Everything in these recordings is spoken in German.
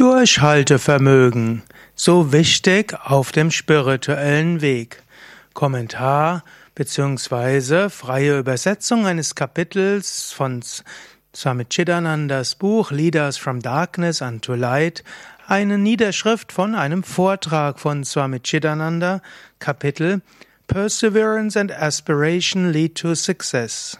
Durchhaltevermögen, so wichtig auf dem spirituellen Weg. Kommentar beziehungsweise freie Übersetzung eines Kapitels von Swami Chidanandas Buch Leaders from Darkness unto Light, eine Niederschrift von einem Vortrag von Swami Chidananda, Kapitel Perseverance and Aspiration lead to success.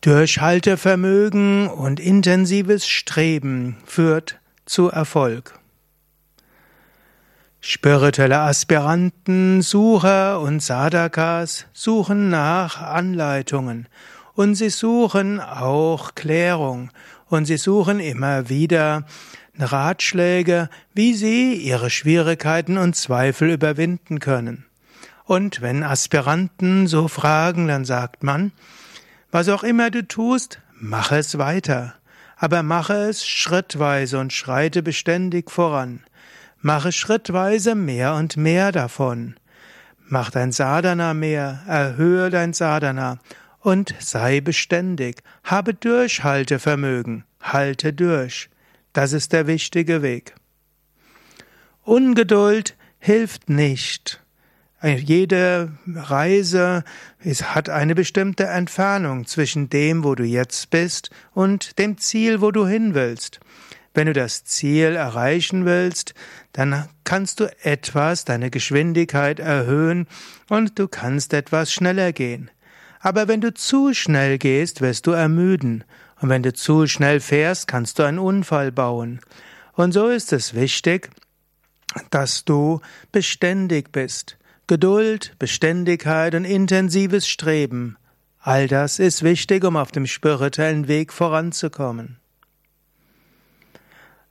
Durchhaltevermögen und intensives Streben führt zu Erfolg. Spirituelle Aspiranten, Sucher und Sadakas suchen nach Anleitungen und sie suchen auch Klärung und sie suchen immer wieder Ratschläge, wie sie ihre Schwierigkeiten und Zweifel überwinden können. Und wenn Aspiranten so fragen, dann sagt man, was auch immer du tust, mach es weiter aber mache es schrittweise und schreite beständig voran. Mache schrittweise mehr und mehr davon. Mach dein Sadhana mehr, erhöhe dein Sadhana und sei beständig. Habe Durchhaltevermögen, halte durch. Das ist der wichtige Weg. Ungeduld hilft nicht. Jede Reise hat eine bestimmte Entfernung zwischen dem, wo du jetzt bist, und dem Ziel, wo du hin willst. Wenn du das Ziel erreichen willst, dann kannst du etwas deine Geschwindigkeit erhöhen und du kannst etwas schneller gehen. Aber wenn du zu schnell gehst, wirst du ermüden. Und wenn du zu schnell fährst, kannst du einen Unfall bauen. Und so ist es wichtig, dass du beständig bist. Geduld, Beständigkeit und intensives Streben, all das ist wichtig, um auf dem spirituellen Weg voranzukommen.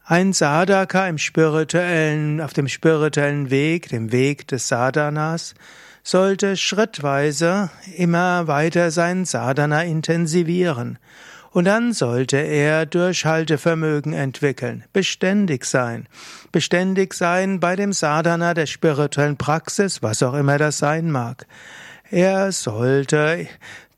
Ein Sadhaka im spirituellen, auf dem spirituellen Weg, dem Weg des Sadhanas, sollte schrittweise immer weiter sein Sadhana intensivieren und dann sollte er Durchhaltevermögen entwickeln, beständig sein. Beständig sein bei dem Sadhana der spirituellen Praxis, was auch immer das sein mag. Er sollte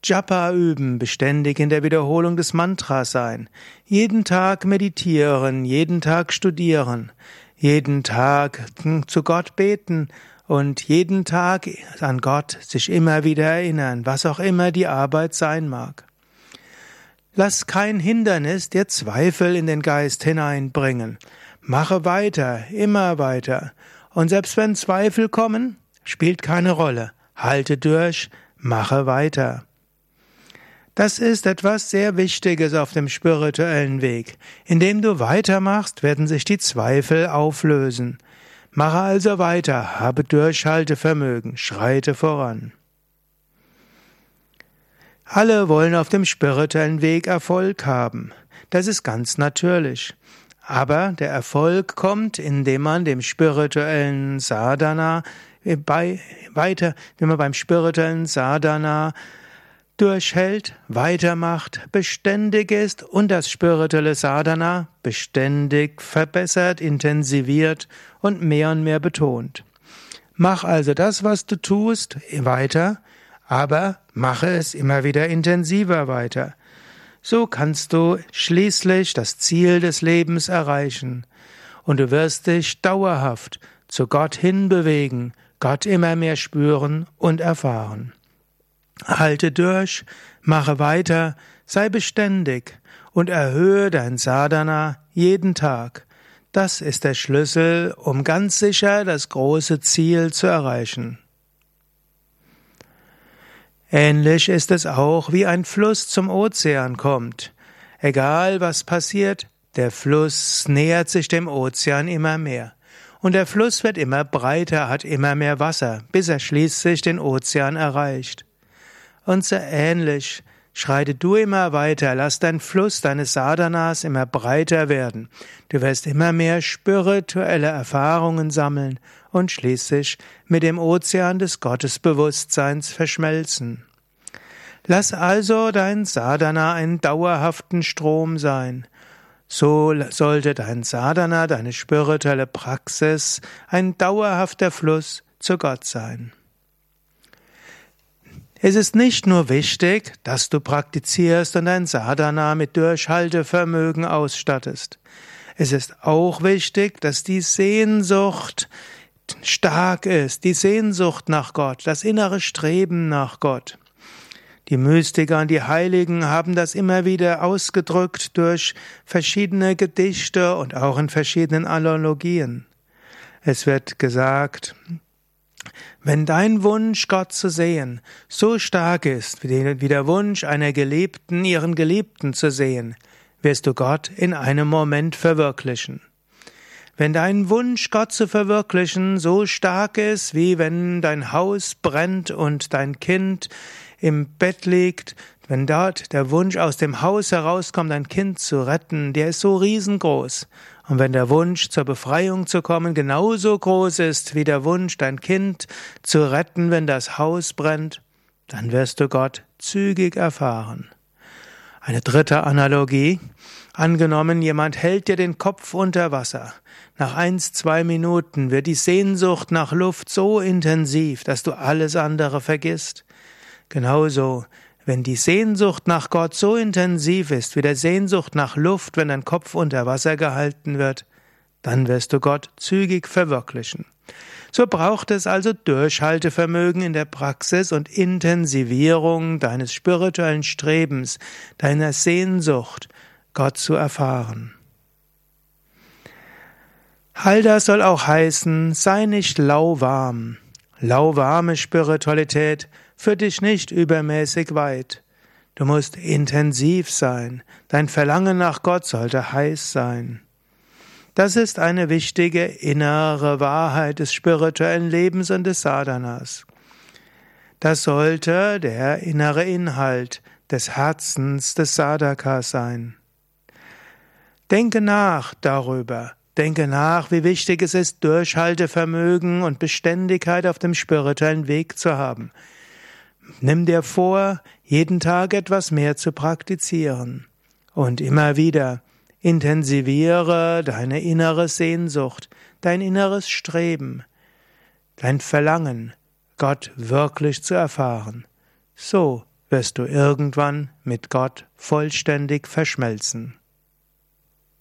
Japa üben, beständig in der Wiederholung des Mantras sein, jeden Tag meditieren, jeden Tag studieren, jeden Tag zu Gott beten und jeden Tag an Gott sich immer wieder erinnern, was auch immer die Arbeit sein mag. Lass kein Hindernis dir Zweifel in den Geist hineinbringen. Mache weiter, immer weiter. Und selbst wenn Zweifel kommen, spielt keine Rolle. Halte durch, mache weiter. Das ist etwas sehr Wichtiges auf dem spirituellen Weg. Indem du weitermachst, werden sich die Zweifel auflösen. Mache also weiter, habe Durchhaltevermögen, schreite voran. Alle wollen auf dem spirituellen Weg Erfolg haben. Das ist ganz natürlich. Aber der Erfolg kommt, indem man dem spirituellen Sadhana bei, weiter, wenn man beim spirituellen Sadhana durchhält, weitermacht, beständig ist und das spirituelle Sadhana beständig verbessert, intensiviert und mehr und mehr betont. Mach also das, was du tust, weiter, aber mache es immer wieder intensiver weiter. So kannst du schließlich das Ziel des Lebens erreichen und du wirst dich dauerhaft zu Gott hinbewegen, Gott immer mehr spüren und erfahren. Halte durch, mache weiter, sei beständig und erhöhe dein Sadhana jeden Tag. Das ist der Schlüssel, um ganz sicher das große Ziel zu erreichen. Ähnlich ist es auch, wie ein Fluss zum Ozean kommt. Egal was passiert, der Fluss nähert sich dem Ozean immer mehr. Und der Fluss wird immer breiter, hat immer mehr Wasser, bis er schließlich den Ozean erreicht. Und so ähnlich schreite du immer weiter, lass dein Fluss deines Sadhanas immer breiter werden. Du wirst immer mehr spirituelle Erfahrungen sammeln und schließlich mit dem Ozean des Gottesbewusstseins verschmelzen. Lass also dein Sadhana einen dauerhaften Strom sein. So sollte dein Sadhana, deine spirituelle Praxis, ein dauerhafter Fluss zu Gott sein. Es ist nicht nur wichtig, dass du praktizierst und dein Sadhana mit Durchhaltevermögen ausstattest. Es ist auch wichtig, dass die Sehnsucht stark ist, die Sehnsucht nach Gott, das innere Streben nach Gott. Die Mystiker und die Heiligen haben das immer wieder ausgedrückt durch verschiedene Gedichte und auch in verschiedenen Analogien. Es wird gesagt, wenn dein Wunsch, Gott zu sehen, so stark ist wie der Wunsch einer Geliebten, ihren Geliebten zu sehen, wirst du Gott in einem Moment verwirklichen. Wenn dein Wunsch, Gott zu verwirklichen, so stark ist, wie wenn dein Haus brennt und dein Kind im Bett liegt, wenn dort der Wunsch aus dem Haus herauskommt, ein Kind zu retten, der ist so riesengroß. Und wenn der Wunsch zur Befreiung zu kommen genauso groß ist wie der Wunsch, dein Kind zu retten, wenn das Haus brennt, dann wirst du Gott zügig erfahren. Eine dritte Analogie. Angenommen, jemand hält dir den Kopf unter Wasser. Nach eins, zwei Minuten wird die Sehnsucht nach Luft so intensiv, dass du alles andere vergisst. Genauso, wenn die Sehnsucht nach Gott so intensiv ist wie der Sehnsucht nach Luft, wenn dein Kopf unter Wasser gehalten wird, dann wirst du Gott zügig verwirklichen. So braucht es also Durchhaltevermögen in der Praxis und Intensivierung deines spirituellen Strebens, deiner Sehnsucht, Gott zu erfahren. Halda soll auch heißen, sei nicht lauwarm. Lauwarme Spiritualität führt dich nicht übermäßig weit. Du musst intensiv sein. Dein Verlangen nach Gott sollte heiß sein. Das ist eine wichtige innere Wahrheit des spirituellen Lebens und des Sadhanas. Das sollte der innere Inhalt des Herzens des Sadhakas sein. Denke nach darüber. Denke nach, wie wichtig es ist, Durchhaltevermögen und Beständigkeit auf dem spirituellen Weg zu haben. Nimm dir vor, jeden Tag etwas mehr zu praktizieren. Und immer wieder Intensiviere deine innere Sehnsucht, dein inneres Streben, dein Verlangen, Gott wirklich zu erfahren. So wirst du irgendwann mit Gott vollständig verschmelzen.